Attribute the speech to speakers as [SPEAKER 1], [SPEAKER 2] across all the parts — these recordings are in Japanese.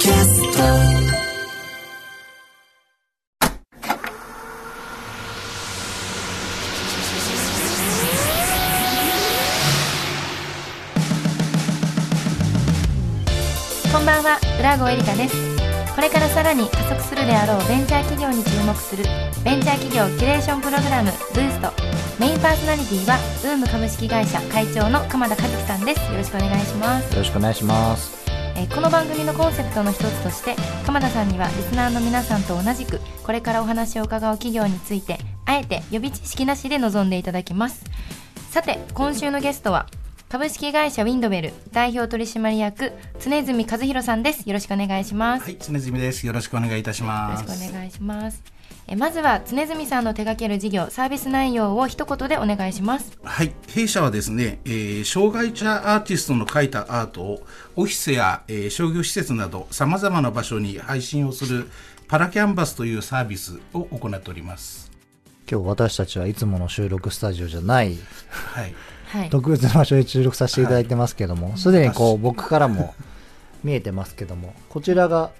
[SPEAKER 1] キャスト
[SPEAKER 2] こんばんは。浦郷エリカです。これからさらに加速するであろうベンチャー企業に注目するベンチャー企業キュレーションプログラムブーストメインパーソナリティはウーム株式会社会長の鎌田和樹さんです。よろしくお願いします。
[SPEAKER 3] よろしくお願いします。
[SPEAKER 2] えーこの番組のコンセプトの一つとして鎌田さんにはリスナーの皆さんと同じくこれからお話を伺う企業についてあえて予備知識なしで臨んでいただきますさて今週のゲストは株式会社ウィンドベル代表取締役常住和弘さんですよろしくお願いします、
[SPEAKER 4] はい、常住です。よろしくお願いいたし
[SPEAKER 2] よろし
[SPEAKER 4] ます。
[SPEAKER 2] くお願いしますえまずは常住さんの手掛ける事業サービス内容を一言でお願いします。
[SPEAKER 4] はい、弊社はですね、えー障害者アーティストの描いたアートをオフィスや、えー商業施設などさまざまな場所に配信をするパラキャンバスというサービスを行っております。
[SPEAKER 3] 今日私たちはいつもの収録スタジオじゃない
[SPEAKER 4] はい、
[SPEAKER 2] はい。
[SPEAKER 3] 特別な場所で収録させていただいてますけどもすで、にこう
[SPEAKER 4] 確
[SPEAKER 3] 僕からも見えてますけどもこちらが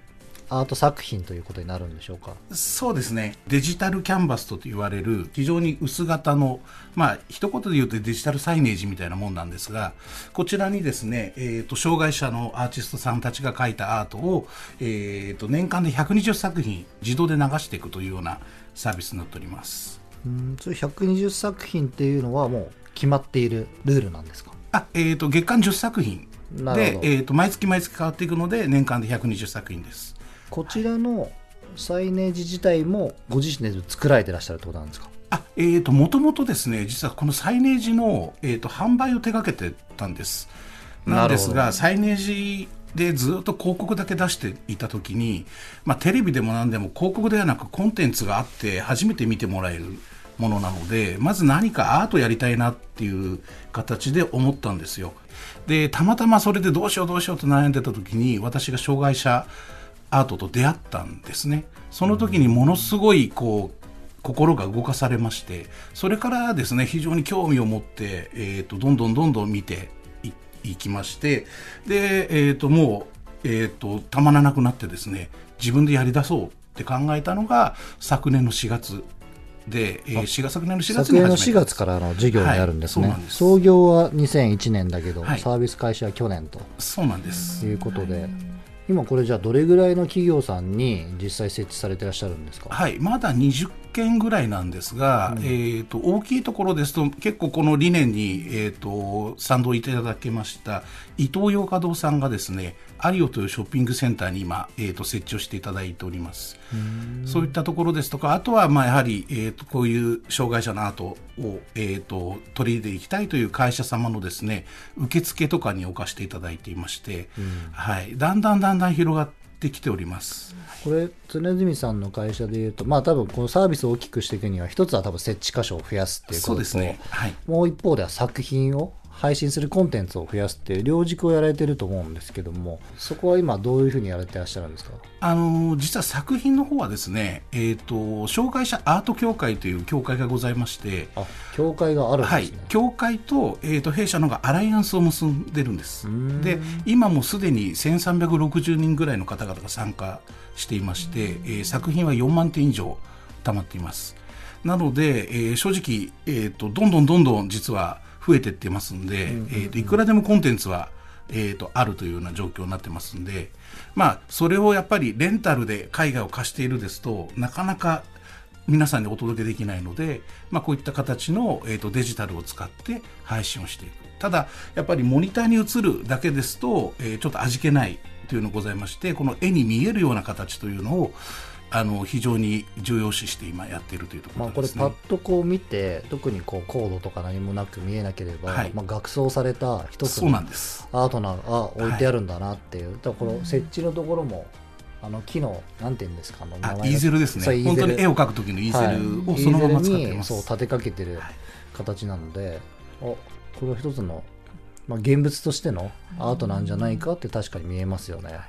[SPEAKER 3] アート作品ということになるんでしょうか？
[SPEAKER 4] そうですね、デジタルキャンバスと言われる非常に薄型の、まあ一言で言うとデジタルサイネージみたいなもんなんですが、こちらにですね、えー、と障害者のアーティストさんたちが描いたアートを、えー、と年間で120作品自動で流していくというようなサービスになっております。
[SPEAKER 3] うんそういう120作品っていうのはもう決まっているルールなんですか？
[SPEAKER 4] あ、えー、と月間10作品でえー、と毎月毎月変わっていくので年間で120作品です。
[SPEAKER 3] こちらのサイネージ自体もご自身で作られてらっしゃるってことなんですか？
[SPEAKER 4] あ、えーと、もともとですね、実はこのサイネージの、えーと、販売を手掛けてたんです。なんですが、サイネージでずっと広告だけ出していたときに、まあ、テレビでも何でも広告ではなくコンテンツがあって初めて見てもらえるものなので、まず何かアートやりたいなっていう形で思ったんですよ。で、たまたまそれでどうしようどうしようと悩んでたときに、私が障害者アートと出会ったんですね。その時にものすごいこう心が動かされましてそれからですね非常に興味を持って、えー、とどんどんどんどん見ていいきましてで、えー、ともう、えー、とたまらなくなってですね自分でやり出そうって考えたのが昨年の4月で、えー、4月昨年の4月
[SPEAKER 3] 昨年の4
[SPEAKER 4] に始めた
[SPEAKER 3] 月からの授業になるんですね、
[SPEAKER 4] はいす。
[SPEAKER 3] 創業は2001年だけど、
[SPEAKER 4] はい。
[SPEAKER 3] サービス開始は去年と。
[SPEAKER 4] そうなんです。
[SPEAKER 3] いうことで、今これじゃあどれぐらいの企業さんに実際設置されてらっしゃるんですか、
[SPEAKER 4] はい、まだ20件ぐらいなんですが、えー、と大きいところですと結構この理念に、えー、と賛同いただけました伊東洋華堂さんがですねアリオというショッピングセンターに今、えー、と設置をしていただいております。そういったところですとかあとはまあやはり、えー、とこういう障害者のアートを、えー、と取り入れていきたいという会社様のですね受付とかに置かせていただいていまして、はい、だんだんだんだん広がってきております。
[SPEAKER 3] これ常住さんの会社でいうとまあ多分このサービスを大きくしていくには一つは多分設置箇所を増やすっていうことと
[SPEAKER 4] そうですね、はい
[SPEAKER 3] もう一方では作品を配信するコンテンツを増やすっていう両軸をやられてると思うんですけどもそこは今どういうふうにやられてらっしゃるんですか？
[SPEAKER 4] あの実は作品の方はですね、えー、と障害者アート協会という協会がございまして、
[SPEAKER 3] あ協会があるん
[SPEAKER 4] はい
[SPEAKER 3] ですね、、
[SPEAKER 4] 協会と,、えー、と弊社のがアライアンスを結んでるんです。
[SPEAKER 3] ん。
[SPEAKER 4] で今もすでに1360人ぐらいの方々が参加していまして、えー作品は4万点以上溜まっています。なので、えー正直、えー、とどんどんどんどん実は増えていってますんで、えーといくらでもコンテンツは、えー、とあるというような状況になってますんで、まあ、それをやっぱりレンタルで海外を貸しているですとなかなか皆さんにお届けできないので、まあ、こういった形の、えー、とデジタルを使って配信をしていく。ただやっぱりモニターに映るだけですと、えーちょっと味気ないというのがございましてこの絵に見えるような形というのをあの非常に重要視して今やっているというとこ
[SPEAKER 3] まあ、
[SPEAKER 4] ろですね。
[SPEAKER 3] これパッとこう見て特にこうコードとか何もなく見えなければ、
[SPEAKER 4] はい
[SPEAKER 3] まあ、学装された一つの。アートなあ置いてあるんだなっていう、だからこの設置のところもあの木のなんていうんですかあの
[SPEAKER 4] イーゼルですね。本当に絵を
[SPEAKER 3] か
[SPEAKER 4] 描く時のイーゼルをそのまま使ってます。
[SPEAKER 3] そう立てかけてる形なので、おこれは一つの、まあ、現物としてのアートなんじゃないかって確かに見えますよね。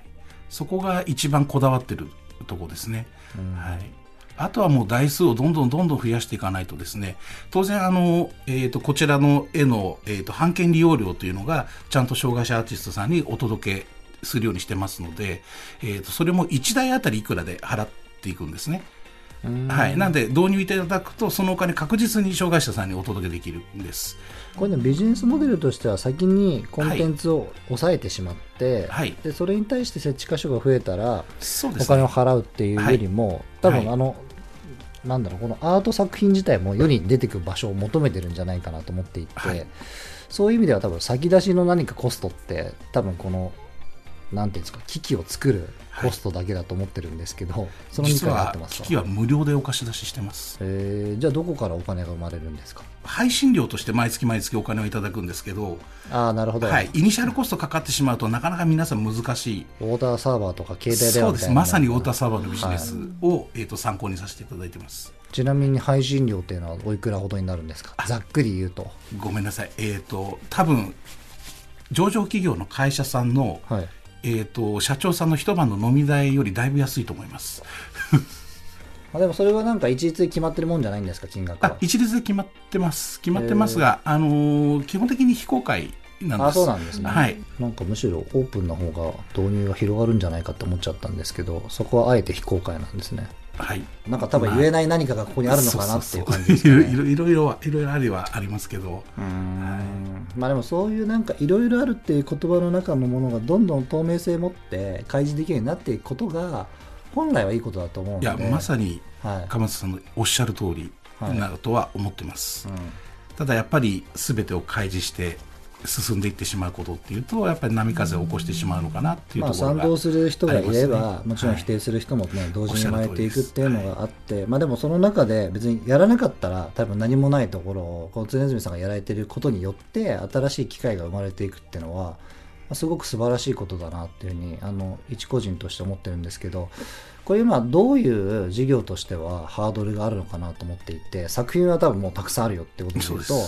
[SPEAKER 4] そこが一番こだわってるとこですね。
[SPEAKER 3] うん
[SPEAKER 4] はい。あとはもう台数をどんどんどんどん増やしていかないとですね、当然あの、えっ、と、こちらの絵の、えー、と版権利用料というのが、ちゃんと障害者アーティストさんにお届けするようにしてますので、えー、とそれも1台あたりいくらで払っていくんですね。はい、なんで導入いただくとそのお金確実に障害者さんにお届けできるんです。
[SPEAKER 3] これねビジネスモデルとしては先にコンテンツを抑えてしまって、
[SPEAKER 4] はい。
[SPEAKER 3] でそれに対して設置箇所が増えたらお金を払うっていうよりも、多分
[SPEAKER 4] はい。
[SPEAKER 3] あの、なんだろうこのアート作品自体も世に出てくる場所を求めてるんじゃないかなと思っていて、
[SPEAKER 4] はい。
[SPEAKER 3] そういう意味では多分先出しの何かコストって多分このなんていうんですか機器を作るコストだけだと思ってるんですけど、その2
[SPEAKER 4] 実は
[SPEAKER 3] 回合ってますか
[SPEAKER 4] 機器は無料でお貸し出ししてます。
[SPEAKER 3] えーじゃあどこからお金が生まれるんですか？
[SPEAKER 4] 配信料として毎月毎月お金をいただくんですけど、
[SPEAKER 3] ああなるほど、
[SPEAKER 4] はい、イニシャルコストかかってしまうとなかなか皆さん難しい。
[SPEAKER 3] オーダーサーバーとか携帯電
[SPEAKER 4] そうです
[SPEAKER 3] 話みたいな。
[SPEAKER 4] まさにウォーターサーバーのビジネスを、えー、と参考にさせていただいてます。
[SPEAKER 3] ちなみに配信料っていうのはおいくらほどになるんですか？ざっくり言うと。
[SPEAKER 4] ごめんなさい。えっ、と多分上場企業の会社さんの、
[SPEAKER 3] はい
[SPEAKER 4] えー、と社長さんの一晩の飲み代よりだいぶ安いと思います。
[SPEAKER 3] ま あ、でもそれはなんか一律で決まってるもんじゃないんですか金額は？
[SPEAKER 4] あ一律で決まってます。決まってますが、あのー基本的に非公開なんです。
[SPEAKER 3] あそうなんですね、
[SPEAKER 4] はい。
[SPEAKER 3] なんかむしろオープンな方が導入が広がるんじゃないかって思っちゃったんですけどそこはあえて非公開なんですね
[SPEAKER 4] はい。
[SPEAKER 3] なんか多分言えない何かがここにあるのかなっていう感じですかね。
[SPEAKER 4] いろいろいろいろいろありはありますけど。
[SPEAKER 3] うーん。まあでもそういうなんかいろいろあるっていう言葉の中のものがどんどん透明性を持って開示できるようになっていくことが本来はいいことだと思うの
[SPEAKER 4] い
[SPEAKER 3] で
[SPEAKER 4] やまさに
[SPEAKER 3] はい。
[SPEAKER 4] 鎌田さんのおっしゃる通り
[SPEAKER 3] はい
[SPEAKER 4] なとは思ってます、
[SPEAKER 3] うん。
[SPEAKER 4] ただやっぱり全てを開示して進んでいってしまうことっていうとやっぱり波風を起こしてしまうのかなっていう
[SPEAKER 3] まあ、
[SPEAKER 4] ところが、
[SPEAKER 3] 賛同する人がいれば、もちろん
[SPEAKER 4] はい
[SPEAKER 3] 否定する人もね、同時に生まれていく
[SPEAKER 4] おっ
[SPEAKER 3] ていうのがあって、まあでもその中で別にやらなかったら多分何もないところをこの常住さんがやられていることによって新しい機会が生まれていくっていうのは、まあすごく素晴らしいことだなっていうふうにあの一個人として思ってるんですけどこれ今どういう事業としてはハードルがあるのかなと思っていて作品は多分もうたくさんあるよってことで言うと
[SPEAKER 4] はい。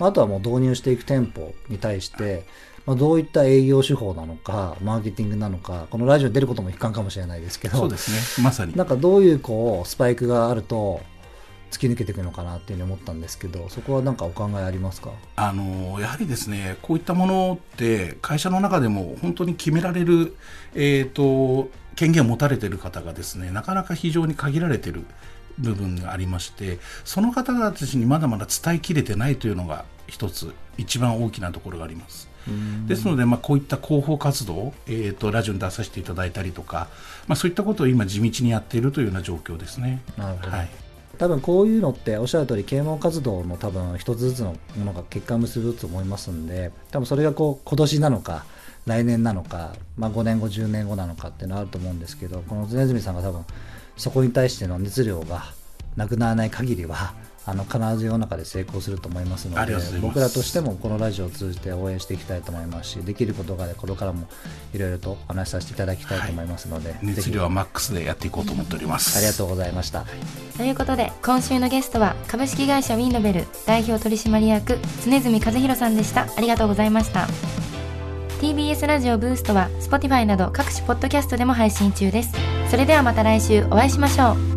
[SPEAKER 3] あとはもう導入していく店舗に対して、まあ、どういった営業手法なのか、マーケティングなのか、このラジオに出ることも一環かもしれないですけど、
[SPEAKER 4] そうですね。まさに。
[SPEAKER 3] なんかどういうこうスパイクがあると突き抜けていくのかなっていうふうに思ったんですけど、そこはなんかお考えありますか？
[SPEAKER 4] あのやはりですねこういったものって会社の中でも本当に決められる、えー、と権限を持たれている方がですねなかなか非常に限られている部分がありましてその方々たちにまだまだ伝えきれてないというのが一つ一番大きなところがあります。ですので、まあ、こういった広報活動、えー、とラジオに出させていただいたりとか、まあ、そういったことを今地道にやっているというような状況ですね。はい
[SPEAKER 3] 多分こういうのっておっしゃる通り啓蒙活動の多分一つずつのものが結果を結ぶと思いますんで多分それがこう今年なのか来年なのか、まあ、5年後10年後なのかっていうのはあると思うんですけどこの常住さんが多分そこに対しての熱量がなくならない限りはあの必ず世の中で成功すると思いますので僕らとしてもこのラジオを通じて応援していきたいと思いますしできることがこれからもいろいろとお話しさせていただきたいと思いますので、ぜひ。
[SPEAKER 4] 熱量はマックスでやっていこうと思っております。
[SPEAKER 3] ありがとうございました。
[SPEAKER 2] ということで今週のゲストは株式会社ウィンノベル代表取締役常住和弘さんでした。ありがとうございました。TBS ラジオブーストは Spotify など各種ポッドキャストでも配信中です。それではまた来週お会いしましょう